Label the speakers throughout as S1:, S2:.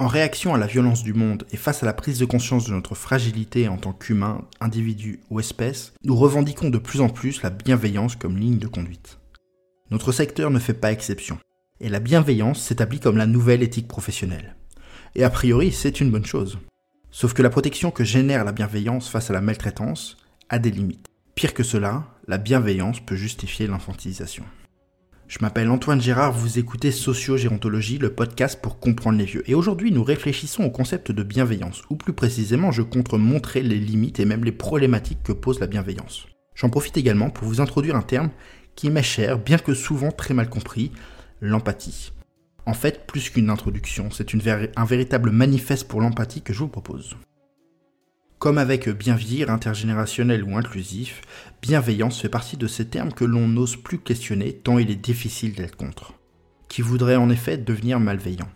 S1: En réaction à la violence du monde et face à la prise de conscience de notre fragilité en tant qu'humain, individu ou espèce, nous revendiquons de plus en plus la bienveillance comme ligne de conduite. Notre secteur ne fait pas exception, et la bienveillance s'établit comme la nouvelle éthique professionnelle. Et a priori, c'est une bonne chose. Sauf que la protection que génère la bienveillance face à la maltraitance a des limites. Pire que cela, la bienveillance peut justifier l'infantilisation. Je m'appelle Antoine Gérard, vous écoutez Sociogérontologie, le podcast pour comprendre les vieux. Et aujourd'hui, nous réfléchissons au concept de bienveillance, ou plus précisément, je compte montrer les limites et même les problématiques que pose la bienveillance. J'en profite également pour vous introduire un terme qui m'est cher, bien que souvent très mal compris, l'empathie. En fait, plus qu'une introduction, c'est un véritable manifeste pour l'empathie que je vous propose. Comme avec bien vieillir intergénérationnel ou inclusif, bienveillance fait partie de ces termes que l'on n'ose plus questionner tant il est difficile d'être contre. Qui voudrait en effet devenir malveillant.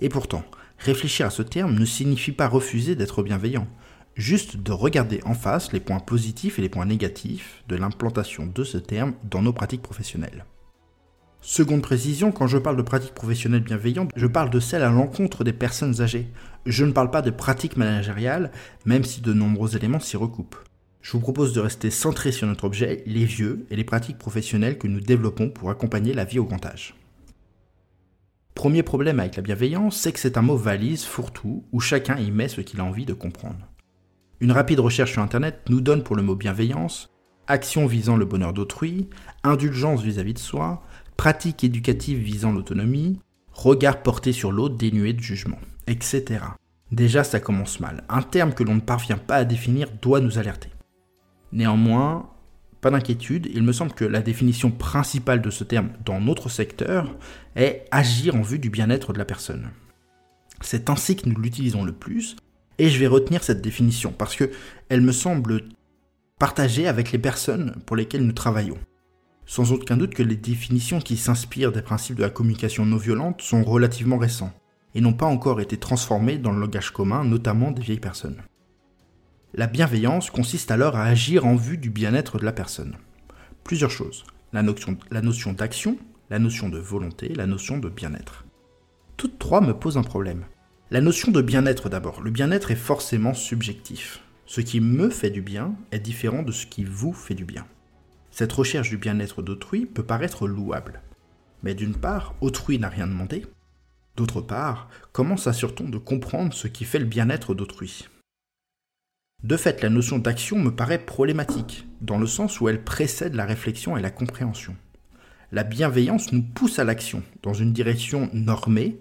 S1: Et pourtant, réfléchir à ce terme ne signifie pas refuser d'être bienveillant, juste de regarder en face les points positifs et les points négatifs de l'implantation de ce terme dans nos pratiques professionnelles. Seconde précision, quand je parle de pratiques professionnelles bienveillantes, je parle de celles à l'encontre des personnes âgées. Je ne parle pas de pratiques managériales, même si de nombreux éléments s'y recoupent. Je vous propose de rester centré sur notre objet, les vieux, et les pratiques professionnelles que nous développons pour accompagner la vie au grand âge. Premier problème avec la bienveillance, c'est que c'est un mot valise, fourre-tout, où chacun y met ce qu'il a envie de comprendre. Une rapide recherche sur Internet nous donne pour le mot bienveillance action visant le bonheur d'autrui, indulgence vis-à-vis de soi, pratique éducative visant l'autonomie, regard porté sur l'autre dénué de jugement, etc. Déjà, ça commence mal. Un terme que l'on ne parvient pas à définir doit nous alerter. Néanmoins, pas d'inquiétude, il me semble que la définition principale de ce terme dans notre secteur est agir en vue du bien-être de la personne. C'est ainsi que nous l'utilisons le plus, et je vais retenir cette définition parce que elle me semble partagée avec les personnes pour lesquelles nous travaillons sans aucun doute que les définitions qui s'inspirent des principes de la communication non violente sont relativement récents, et n'ont pas encore été transformées dans le langage commun, notamment des vieilles personnes. La bienveillance consiste alors à agir en vue du bien-être de la personne. Plusieurs choses. La notion, la notion d'action, la notion de volonté, la notion de bien-être. Toutes trois me posent un problème. La notion de bien-être d'abord. Le bien-être est forcément subjectif. Ce qui me fait du bien est différent de ce qui vous fait du bien. Cette recherche du bien-être d'autrui peut paraître louable. Mais d'une part, autrui n'a rien demandé. D'autre part, comment s'assure-t-on de comprendre ce qui fait le bien-être d'autrui? De fait, la notion d'action me paraît problématique, dans le sens où elle précède la réflexion et la compréhension. La bienveillance nous pousse à l'action, dans une direction normée,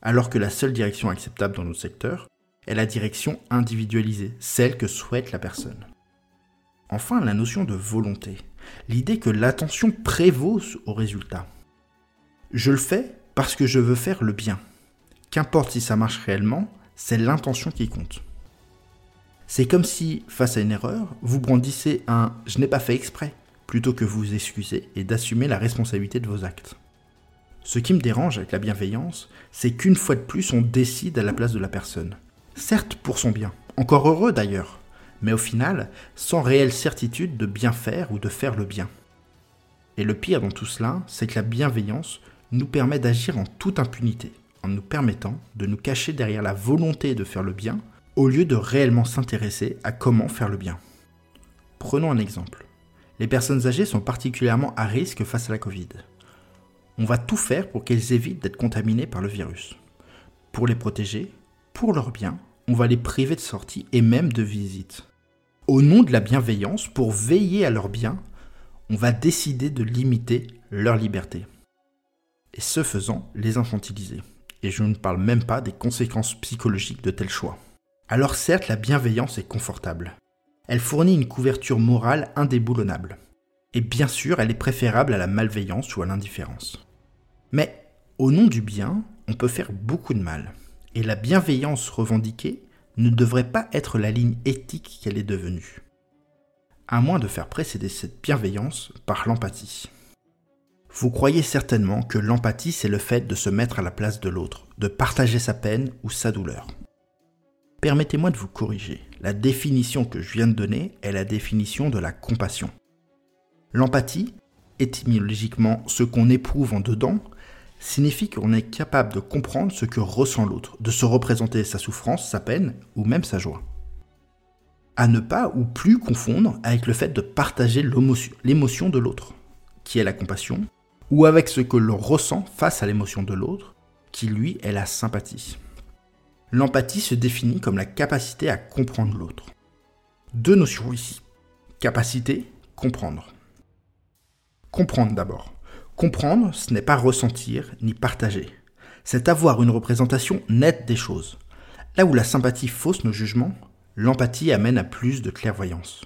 S1: alors que la seule direction acceptable dans nos secteurs est la direction individualisée, celle que souhaite la personne. Enfin, la notion de volonté l'idée que l'attention prévaut au résultat. Je le fais parce que je veux faire le bien. Qu'importe si ça marche réellement, c'est l'intention qui compte. C'est comme si, face à une erreur, vous brandissez un je n'ai pas fait exprès, plutôt que vous excuser et d'assumer la responsabilité de vos actes. Ce qui me dérange avec la bienveillance, c'est qu'une fois de plus, on décide à la place de la personne. Certes pour son bien, encore heureux d'ailleurs, mais au final, sans réelle certitude de bien faire ou de faire le bien. Et le pire dans tout cela, c'est que la bienveillance nous permet d'agir en toute impunité, en nous permettant de nous cacher derrière la volonté de faire le bien, au lieu de réellement s'intéresser à comment faire le bien. Prenons un exemple. Les personnes âgées sont particulièrement à risque face à la Covid. On va tout faire pour qu'elles évitent d'être contaminées par le virus. Pour les protéger, pour leur bien, on va les priver de sortie et même de visite. Au nom de la bienveillance, pour veiller à leur bien, on va décider de limiter leur liberté. Et ce faisant, les infantiliser. Et je ne parle même pas des conséquences psychologiques de tels choix. Alors certes, la bienveillance est confortable. Elle fournit une couverture morale indéboulonnable. Et bien sûr, elle est préférable à la malveillance ou à l'indifférence. Mais, au nom du bien, on peut faire beaucoup de mal. Et la bienveillance revendiquée ne devrait pas être la ligne éthique qu'elle est devenue, à moins de faire précéder cette bienveillance par l'empathie. Vous croyez certainement que l'empathie, c'est le fait de se mettre à la place de l'autre, de partager sa peine ou sa douleur. Permettez-moi de vous corriger. La définition que je viens de donner est la définition de la compassion. L'empathie, étymologiquement ce qu'on éprouve en dedans, signifie qu'on est capable de comprendre ce que ressent l'autre, de se représenter sa souffrance, sa peine ou même sa joie. À ne pas ou plus confondre avec le fait de partager l'émotion de l'autre, qui est la compassion, ou avec ce que l'on ressent face à l'émotion de l'autre, qui lui est la sympathie. L'empathie se définit comme la capacité à comprendre l'autre. Deux notions ici. Capacité, comprendre. Comprendre d'abord. Comprendre, ce n'est pas ressentir ni partager. C'est avoir une représentation nette des choses. Là où la sympathie fausse nos jugements, l'empathie amène à plus de clairvoyance.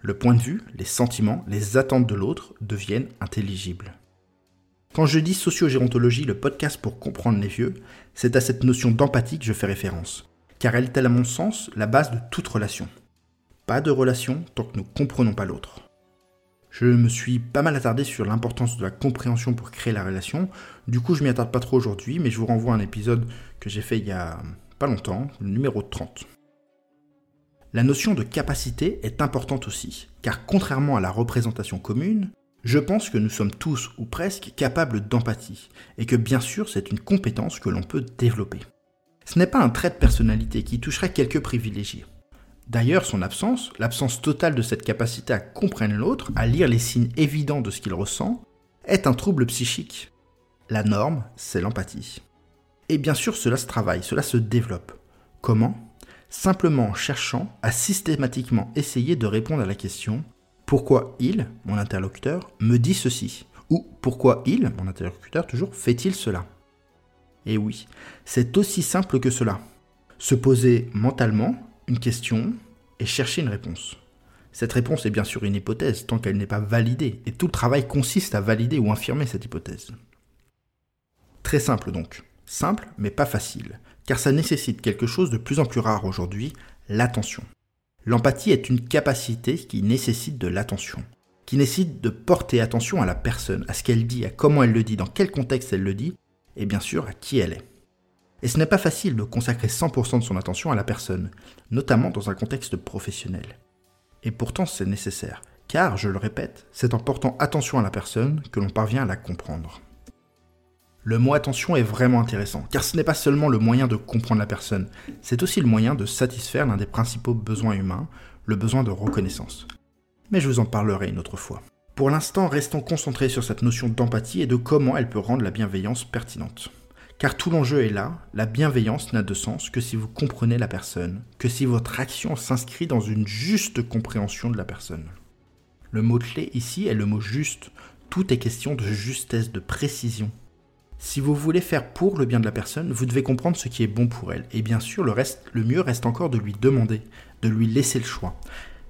S1: Le point de vue, les sentiments, les attentes de l'autre deviennent intelligibles. Quand je dis sociogérontologie, le podcast pour comprendre les vieux, c'est à cette notion d'empathie que je fais référence, car elle est à mon sens la base de toute relation. Pas de relation tant que nous comprenons pas l'autre. Je me suis pas mal attardé sur l'importance de la compréhension pour créer la relation. Du coup, je m'y attarde pas trop aujourd'hui, mais je vous renvoie à un épisode que j'ai fait il y a pas longtemps, le numéro 30. La notion de capacité est importante aussi, car contrairement à la représentation commune, je pense que nous sommes tous ou presque capables d'empathie, et que bien sûr c'est une compétence que l'on peut développer. Ce n'est pas un trait de personnalité qui toucherait quelques privilégiés. D'ailleurs, son absence, l'absence totale de cette capacité à comprendre l'autre, à lire les signes évidents de ce qu'il ressent, est un trouble psychique. La norme, c'est l'empathie. Et bien sûr, cela se travaille, cela se développe. Comment? Simplement en cherchant à systématiquement essayer de répondre à la question pourquoi il, mon interlocuteur, me dit ceci? Ou pourquoi il, mon interlocuteur, toujours, fait-il cela? Et oui, c'est aussi simple que cela. Se poser mentalement une question et chercher une réponse. Cette réponse est bien sûr une hypothèse tant qu'elle n'est pas validée, et tout le travail consiste à valider ou infirmer cette hypothèse. Très simple donc. Simple, mais pas facile, car ça nécessite quelque chose de plus en plus rare aujourd'hui, l'attention. L'empathie est une capacité qui nécessite de l'attention, qui nécessite de porter attention à la personne, à ce qu'elle dit, à comment elle le dit, dans quel contexte elle le dit, et bien sûr à qui elle est. Et ce n'est pas facile de consacrer 100% de son attention à la personne, notamment dans un contexte professionnel. Et pourtant c'est nécessaire, car, je le répète, c'est en portant attention à la personne que l'on parvient à la comprendre. Le mot attention est vraiment intéressant, car ce n'est pas seulement le moyen de comprendre la personne, c'est aussi le moyen de satisfaire l'un des principaux besoins humains, le besoin de reconnaissance. Mais je vous en parlerai une autre fois. Pour l'instant, restons concentrés sur cette notion d'empathie et de comment elle peut rendre la bienveillance pertinente. Car tout l'enjeu est là, la bienveillance n'a de sens que si vous comprenez la personne, que si votre action s'inscrit dans une juste compréhension de la personne. Le mot-clé ici est le mot juste. Tout est question de justesse, de précision. Si vous voulez faire pour le bien de la personne, vous devez comprendre ce qui est bon pour elle. Et bien sûr, le, le mieux reste encore de lui demander, de lui laisser le choix.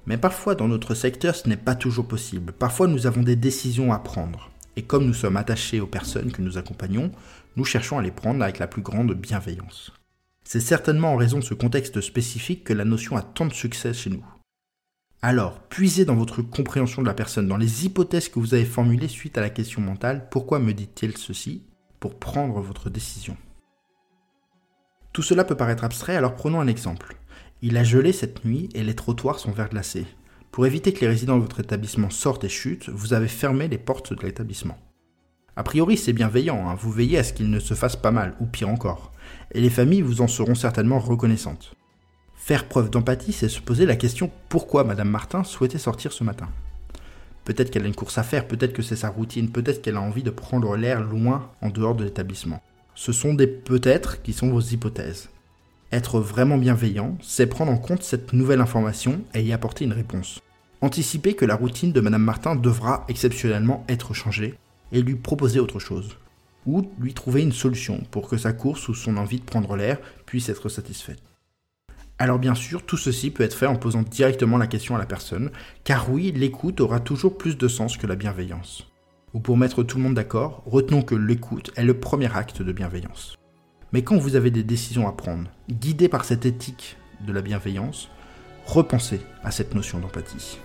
S1: Mais parfois, dans notre secteur, ce n'est pas toujours possible. Parfois, nous avons des décisions à prendre. Et comme nous sommes attachés aux personnes que nous accompagnons, nous cherchons à les prendre avec la plus grande bienveillance. C'est certainement en raison de ce contexte spécifique que la notion a tant de succès chez nous. Alors, puisez dans votre compréhension de la personne, dans les hypothèses que vous avez formulées suite à la question mentale, pourquoi me dit-il ceci, pour prendre votre décision. Tout cela peut paraître abstrait, alors prenons un exemple. Il a gelé cette nuit et les trottoirs sont verglacés. Pour éviter que les résidents de votre établissement sortent et chutent, vous avez fermé les portes de l'établissement. A priori, c'est bienveillant, hein. vous veillez à ce qu'il ne se fasse pas mal, ou pire encore. Et les familles vous en seront certainement reconnaissantes. Faire preuve d'empathie, c'est se poser la question pourquoi Madame Martin souhaitait sortir ce matin? Peut-être qu'elle a une course à faire, peut-être que c'est sa routine, peut-être qu'elle a envie de prendre l'air loin en dehors de l'établissement. Ce sont des peut-être qui sont vos hypothèses. Être vraiment bienveillant, c'est prendre en compte cette nouvelle information et y apporter une réponse. Anticiper que la routine de Madame Martin devra exceptionnellement être changée et lui proposer autre chose. Ou lui trouver une solution pour que sa course ou son envie de prendre l'air puisse être satisfaite. Alors bien sûr, tout ceci peut être fait en posant directement la question à la personne, car oui, l'écoute aura toujours plus de sens que la bienveillance. Ou pour mettre tout le monde d'accord, retenons que l'écoute est le premier acte de bienveillance. Mais quand vous avez des décisions à prendre, guidées par cette éthique de la bienveillance, repensez à cette notion d'empathie.